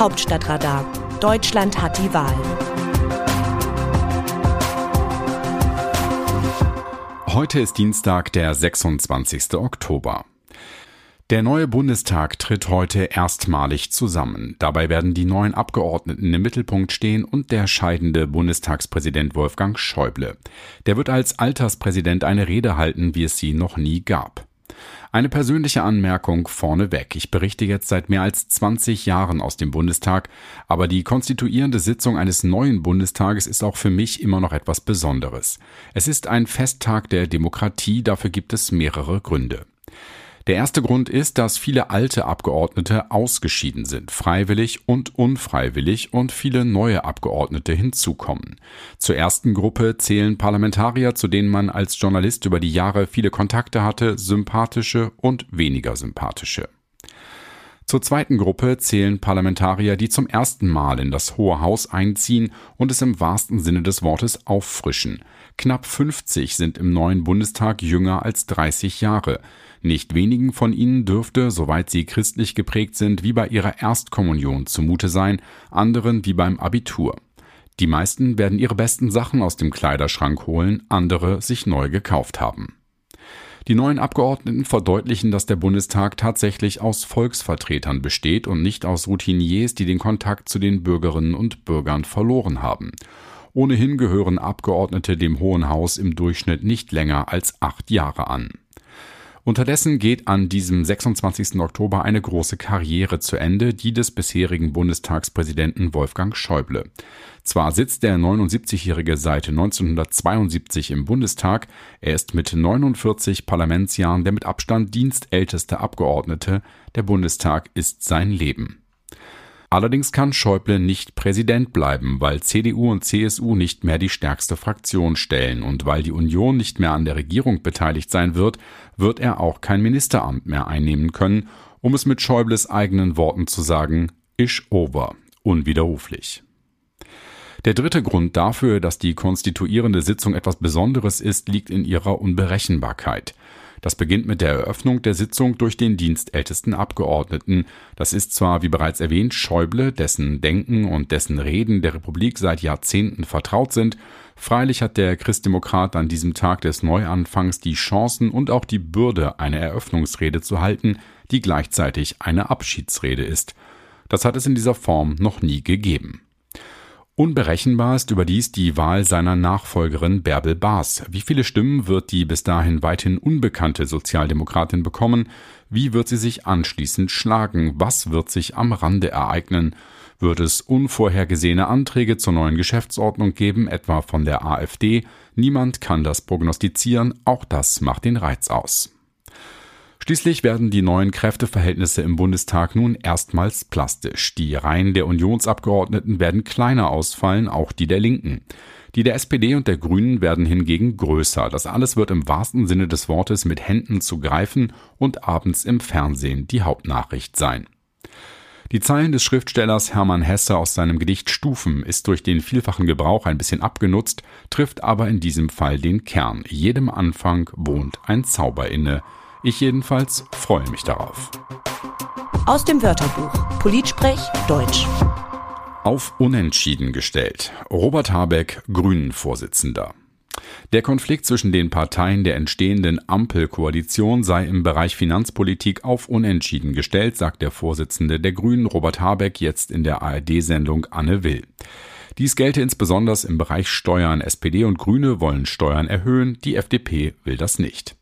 Hauptstadtradar. Deutschland hat die Wahl. Heute ist Dienstag, der 26. Oktober. Der neue Bundestag tritt heute erstmalig zusammen. Dabei werden die neuen Abgeordneten im Mittelpunkt stehen und der scheidende Bundestagspräsident Wolfgang Schäuble. Der wird als Alterspräsident eine Rede halten, wie es sie noch nie gab. Eine persönliche Anmerkung vorneweg. Ich berichte jetzt seit mehr als 20 Jahren aus dem Bundestag, aber die konstituierende Sitzung eines neuen Bundestages ist auch für mich immer noch etwas Besonderes. Es ist ein Festtag der Demokratie, dafür gibt es mehrere Gründe. Der erste Grund ist, dass viele alte Abgeordnete ausgeschieden sind, freiwillig und unfreiwillig, und viele neue Abgeordnete hinzukommen. Zur ersten Gruppe zählen Parlamentarier, zu denen man als Journalist über die Jahre viele Kontakte hatte, sympathische und weniger sympathische. Zur zweiten Gruppe zählen Parlamentarier, die zum ersten Mal in das Hohe Haus einziehen und es im wahrsten Sinne des Wortes auffrischen. Knapp 50 sind im neuen Bundestag jünger als 30 Jahre. Nicht wenigen von ihnen dürfte, soweit sie christlich geprägt sind, wie bei ihrer Erstkommunion zumute sein, anderen wie beim Abitur. Die meisten werden ihre besten Sachen aus dem Kleiderschrank holen, andere sich neu gekauft haben. Die neuen Abgeordneten verdeutlichen, dass der Bundestag tatsächlich aus Volksvertretern besteht und nicht aus Routiniers, die den Kontakt zu den Bürgerinnen und Bürgern verloren haben. Ohnehin gehören Abgeordnete dem Hohen Haus im Durchschnitt nicht länger als acht Jahre an. Unterdessen geht an diesem 26. Oktober eine große Karriere zu Ende, die des bisherigen Bundestagspräsidenten Wolfgang Schäuble. Zwar sitzt der 79-Jährige seit 1972 im Bundestag, er ist mit 49 Parlamentsjahren der mit Abstand dienstälteste Abgeordnete, der Bundestag ist sein Leben. Allerdings kann Schäuble nicht Präsident bleiben, weil CDU und CSU nicht mehr die stärkste Fraktion stellen und weil die Union nicht mehr an der Regierung beteiligt sein wird, wird er auch kein Ministeramt mehr einnehmen können, um es mit Schäubles eigenen Worten zu sagen, ish over, unwiderruflich. Der dritte Grund dafür, dass die konstituierende Sitzung etwas Besonderes ist, liegt in ihrer Unberechenbarkeit. Das beginnt mit der Eröffnung der Sitzung durch den dienstältesten Abgeordneten. Das ist zwar, wie bereits erwähnt, Schäuble, dessen Denken und dessen Reden der Republik seit Jahrzehnten vertraut sind, freilich hat der Christdemokrat an diesem Tag des Neuanfangs die Chancen und auch die Bürde, eine Eröffnungsrede zu halten, die gleichzeitig eine Abschiedsrede ist. Das hat es in dieser Form noch nie gegeben. Unberechenbar ist überdies die Wahl seiner Nachfolgerin Bärbel Baas. Wie viele Stimmen wird die bis dahin weithin unbekannte Sozialdemokratin bekommen? Wie wird sie sich anschließend schlagen? Was wird sich am Rande ereignen? Wird es unvorhergesehene Anträge zur neuen Geschäftsordnung geben, etwa von der AfD? Niemand kann das prognostizieren, auch das macht den Reiz aus. Schließlich werden die neuen Kräfteverhältnisse im Bundestag nun erstmals plastisch. Die Reihen der Unionsabgeordneten werden kleiner ausfallen, auch die der Linken. Die der SPD und der Grünen werden hingegen größer. Das alles wird im wahrsten Sinne des Wortes mit Händen zu greifen und abends im Fernsehen die Hauptnachricht sein. Die Zeilen des Schriftstellers Hermann Hesse aus seinem Gedicht Stufen ist durch den vielfachen Gebrauch ein bisschen abgenutzt, trifft aber in diesem Fall den Kern. Jedem Anfang wohnt ein Zauber inne. Ich jedenfalls freue mich darauf. Aus dem Wörterbuch Politsprech Deutsch. Auf Unentschieden gestellt. Robert Habeck, Grünen-Vorsitzender. Der Konflikt zwischen den Parteien der entstehenden Ampelkoalition sei im Bereich Finanzpolitik auf Unentschieden gestellt, sagt der Vorsitzende der Grünen Robert Habeck jetzt in der ARD-Sendung Anne Will. Dies gelte insbesondere im Bereich Steuern. SPD und Grüne wollen Steuern erhöhen, die FDP will das nicht.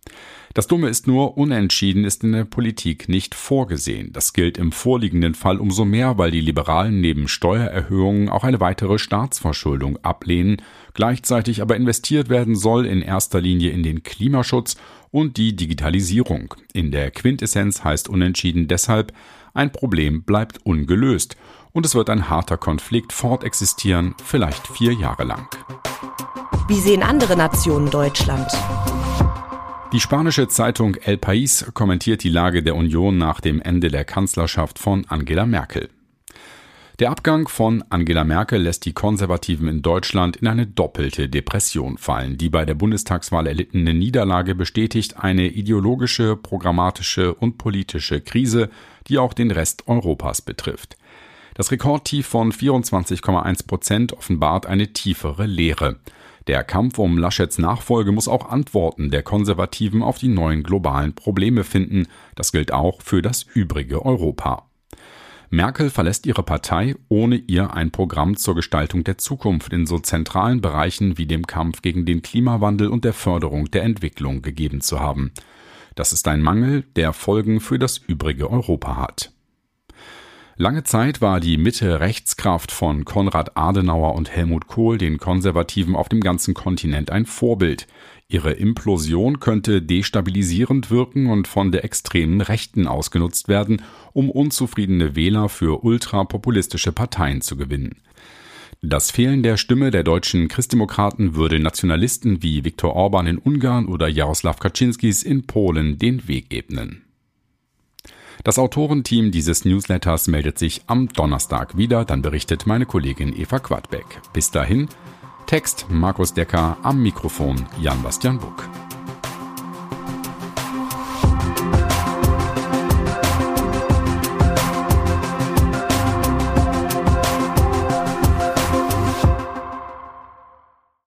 Das Dumme ist nur, unentschieden ist in der Politik nicht vorgesehen. Das gilt im vorliegenden Fall umso mehr, weil die Liberalen neben Steuererhöhungen auch eine weitere Staatsverschuldung ablehnen, gleichzeitig aber investiert werden soll in erster Linie in den Klimaschutz und die Digitalisierung. In der Quintessenz heißt unentschieden deshalb, ein Problem bleibt ungelöst und es wird ein harter Konflikt fortexistieren, vielleicht vier Jahre lang. Wie sehen andere Nationen Deutschland? Die spanische Zeitung El País kommentiert die Lage der Union nach dem Ende der Kanzlerschaft von Angela Merkel. Der Abgang von Angela Merkel lässt die Konservativen in Deutschland in eine doppelte Depression fallen. Die bei der Bundestagswahl erlittene Niederlage bestätigt eine ideologische, programmatische und politische Krise, die auch den Rest Europas betrifft. Das Rekordtief von 24,1 Prozent offenbart eine tiefere Lehre. Der Kampf um Laschets Nachfolge muss auch Antworten der Konservativen auf die neuen globalen Probleme finden. Das gilt auch für das übrige Europa. Merkel verlässt ihre Partei, ohne ihr ein Programm zur Gestaltung der Zukunft in so zentralen Bereichen wie dem Kampf gegen den Klimawandel und der Förderung der Entwicklung gegeben zu haben. Das ist ein Mangel, der Folgen für das übrige Europa hat. Lange Zeit war die Mitte-Rechtskraft von Konrad Adenauer und Helmut Kohl den Konservativen auf dem ganzen Kontinent ein Vorbild. Ihre Implosion könnte destabilisierend wirken und von der extremen Rechten ausgenutzt werden, um unzufriedene Wähler für ultrapopulistische Parteien zu gewinnen. Das Fehlen der Stimme der deutschen Christdemokraten würde Nationalisten wie Viktor Orban in Ungarn oder Jaroslaw Kaczynskis in Polen den Weg ebnen. Das Autorenteam dieses Newsletters meldet sich am Donnerstag wieder, dann berichtet meine Kollegin Eva Quadbeck. Bis dahin, Text Markus Decker, am Mikrofon Jan-Bastian Buck.